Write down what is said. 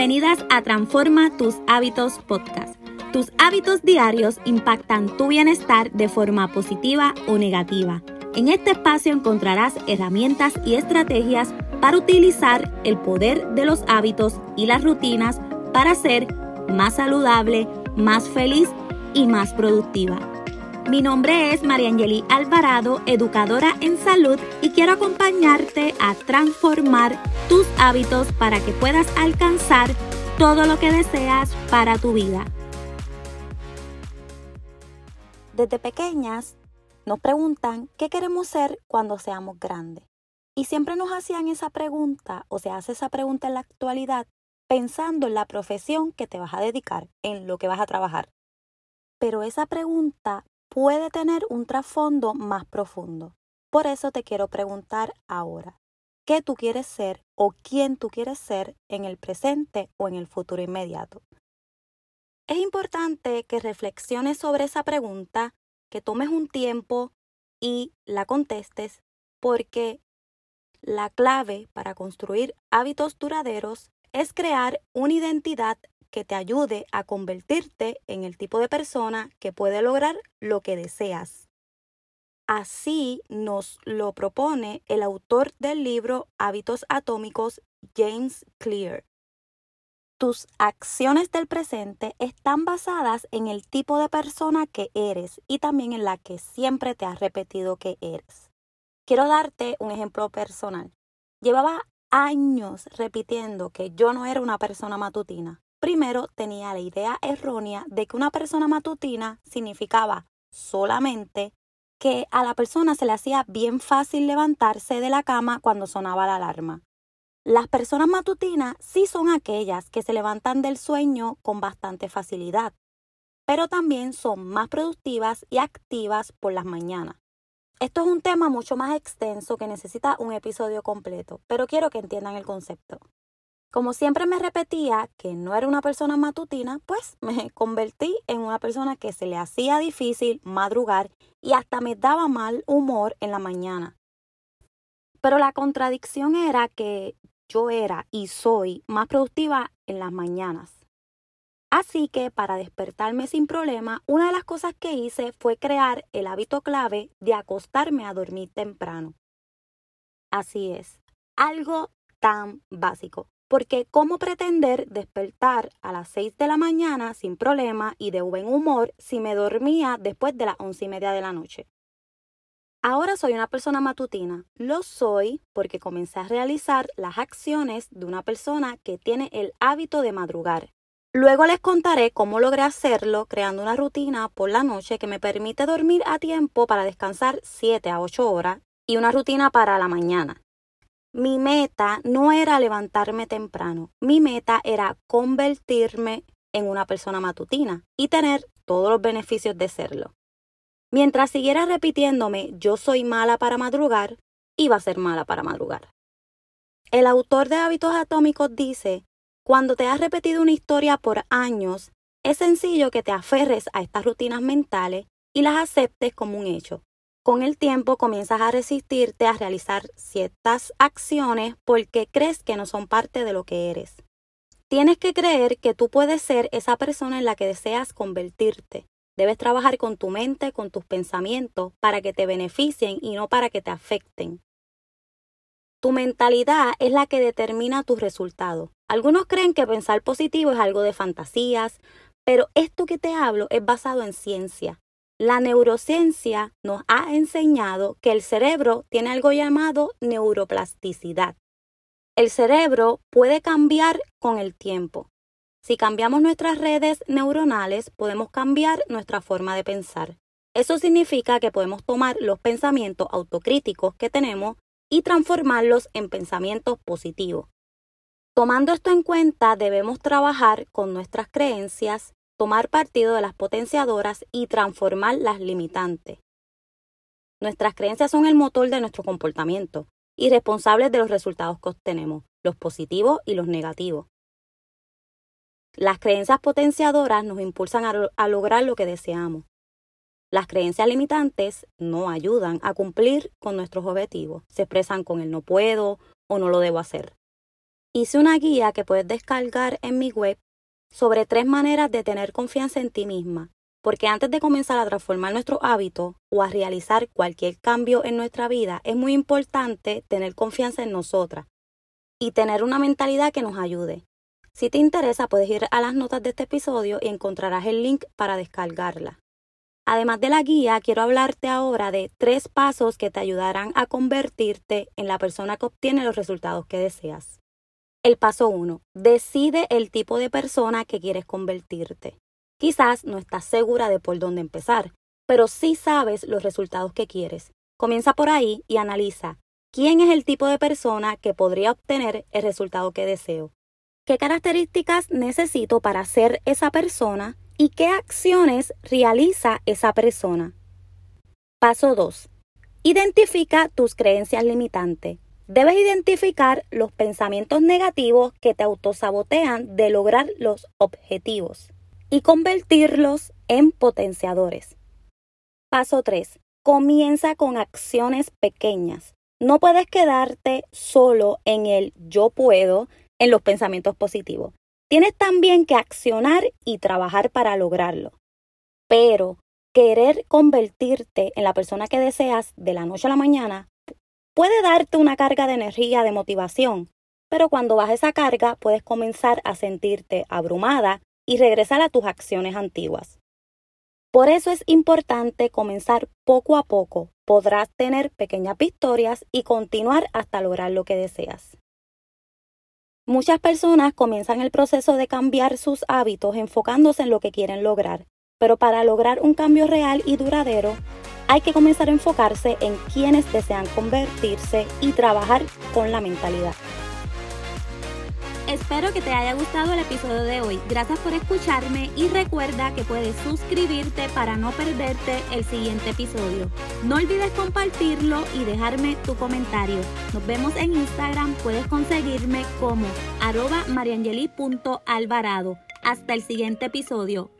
Bienvenidas a Transforma tus hábitos podcast. Tus hábitos diarios impactan tu bienestar de forma positiva o negativa. En este espacio encontrarás herramientas y estrategias para utilizar el poder de los hábitos y las rutinas para ser más saludable, más feliz y más productiva. Mi nombre es Mariangeli Alvarado, educadora en salud y quiero acompañarte a transformar tus hábitos para que puedas alcanzar todo lo que deseas para tu vida. Desde pequeñas nos preguntan qué queremos ser cuando seamos grandes. Y siempre nos hacían esa pregunta o se hace esa pregunta en la actualidad pensando en la profesión que te vas a dedicar, en lo que vas a trabajar. Pero esa pregunta puede tener un trasfondo más profundo. Por eso te quiero preguntar ahora, ¿qué tú quieres ser o quién tú quieres ser en el presente o en el futuro inmediato? Es importante que reflexiones sobre esa pregunta, que tomes un tiempo y la contestes, porque la clave para construir hábitos duraderos es crear una identidad que te ayude a convertirte en el tipo de persona que puede lograr lo que deseas. Así nos lo propone el autor del libro Hábitos Atómicos, James Clear. Tus acciones del presente están basadas en el tipo de persona que eres y también en la que siempre te has repetido que eres. Quiero darte un ejemplo personal. Llevaba años repitiendo que yo no era una persona matutina. Primero tenía la idea errónea de que una persona matutina significaba solamente que a la persona se le hacía bien fácil levantarse de la cama cuando sonaba la alarma. Las personas matutinas sí son aquellas que se levantan del sueño con bastante facilidad, pero también son más productivas y activas por las mañanas. Esto es un tema mucho más extenso que necesita un episodio completo, pero quiero que entiendan el concepto. Como siempre me repetía que no era una persona matutina, pues me convertí en una persona que se le hacía difícil madrugar y hasta me daba mal humor en la mañana. Pero la contradicción era que yo era y soy más productiva en las mañanas. Así que para despertarme sin problema, una de las cosas que hice fue crear el hábito clave de acostarme a dormir temprano. Así es, algo tan básico. Porque ¿cómo pretender despertar a las 6 de la mañana sin problema y de buen humor si me dormía después de las once y media de la noche? Ahora soy una persona matutina. Lo soy porque comencé a realizar las acciones de una persona que tiene el hábito de madrugar. Luego les contaré cómo logré hacerlo creando una rutina por la noche que me permite dormir a tiempo para descansar 7 a 8 horas y una rutina para la mañana. Mi meta no era levantarme temprano, mi meta era convertirme en una persona matutina y tener todos los beneficios de serlo. Mientras siguiera repitiéndome yo soy mala para madrugar, iba a ser mala para madrugar. El autor de Hábitos Atómicos dice, cuando te has repetido una historia por años, es sencillo que te aferres a estas rutinas mentales y las aceptes como un hecho. Con el tiempo comienzas a resistirte a realizar ciertas acciones porque crees que no son parte de lo que eres. Tienes que creer que tú puedes ser esa persona en la que deseas convertirte. Debes trabajar con tu mente, con tus pensamientos, para que te beneficien y no para que te afecten. Tu mentalidad es la que determina tus resultados. Algunos creen que pensar positivo es algo de fantasías, pero esto que te hablo es basado en ciencia. La neurociencia nos ha enseñado que el cerebro tiene algo llamado neuroplasticidad. El cerebro puede cambiar con el tiempo. Si cambiamos nuestras redes neuronales, podemos cambiar nuestra forma de pensar. Eso significa que podemos tomar los pensamientos autocríticos que tenemos y transformarlos en pensamientos positivos. Tomando esto en cuenta, debemos trabajar con nuestras creencias, tomar partido de las potenciadoras y transformar las limitantes. Nuestras creencias son el motor de nuestro comportamiento y responsables de los resultados que obtenemos, los positivos y los negativos. Las creencias potenciadoras nos impulsan a, lograr lo que deseamos. Las creencias limitantes no ayudan a cumplir con nuestros objetivos. Se expresan con el no puedo o no lo debo hacer. hice una guía que puedes descargar en mi web sobre tres maneras de tener confianza en ti misma, porque antes de comenzar a transformar nuestro hábito o a realizar cualquier cambio en nuestra vida, es muy importante tener confianza en nosotras y tener una mentalidad que nos ayude. Si te interesa, puedes ir a las notas de este episodio y encontrarás el link para descargarla. Además de la guía, quiero hablarte ahora de tres pasos que te ayudarán a convertirte en la persona que obtiene los resultados que deseas. El paso 1. Decide el tipo de persona que quieres convertirte. Quizás no estás segura de por dónde empezar, pero sí sabes los resultados que quieres. Comienza por ahí y analiza quién es el tipo de persona que podría obtener el resultado que deseo. ¿Qué características necesito para ser esa persona y qué acciones realiza esa persona? Paso 2. Identifica tus creencias limitantes. Debes identificar los pensamientos negativos que te autosabotean de lograr los objetivos y convertirlos en potenciadores. Paso 3. Comienza con acciones pequeñas. No puedes quedarte solo en el yo puedo, en los pensamientos positivos. Tienes también que accionar y trabajar para lograrlo. Pero querer convertirte en la persona que deseas de la noche a la mañana puede darte una carga de energía, de motivación, pero cuando baja esa carga puedes comenzar a sentirte abrumada y regresar a tus acciones antiguas. Por eso es importante comenzar poco a poco. Podrás tener pequeñas victorias y continuar hasta lograr lo que deseas. Muchas personas comienzan el proceso de cambiar sus hábitos enfocándose en lo que quieren lograr, pero para lograr un cambio real y duradero, hay que comenzar a enfocarse en quienes desean convertirse y trabajar con la mentalidad. Espero que te haya gustado el episodio de hoy. Gracias por escucharme y recuerda que puedes suscribirte para no perderte el siguiente episodio. No olvides compartirlo y dejarme tu comentario. Nos vemos en Instagram. Puedes conseguirme como arroba mariangeli.alvarado. Hasta el siguiente episodio.